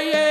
Yeah.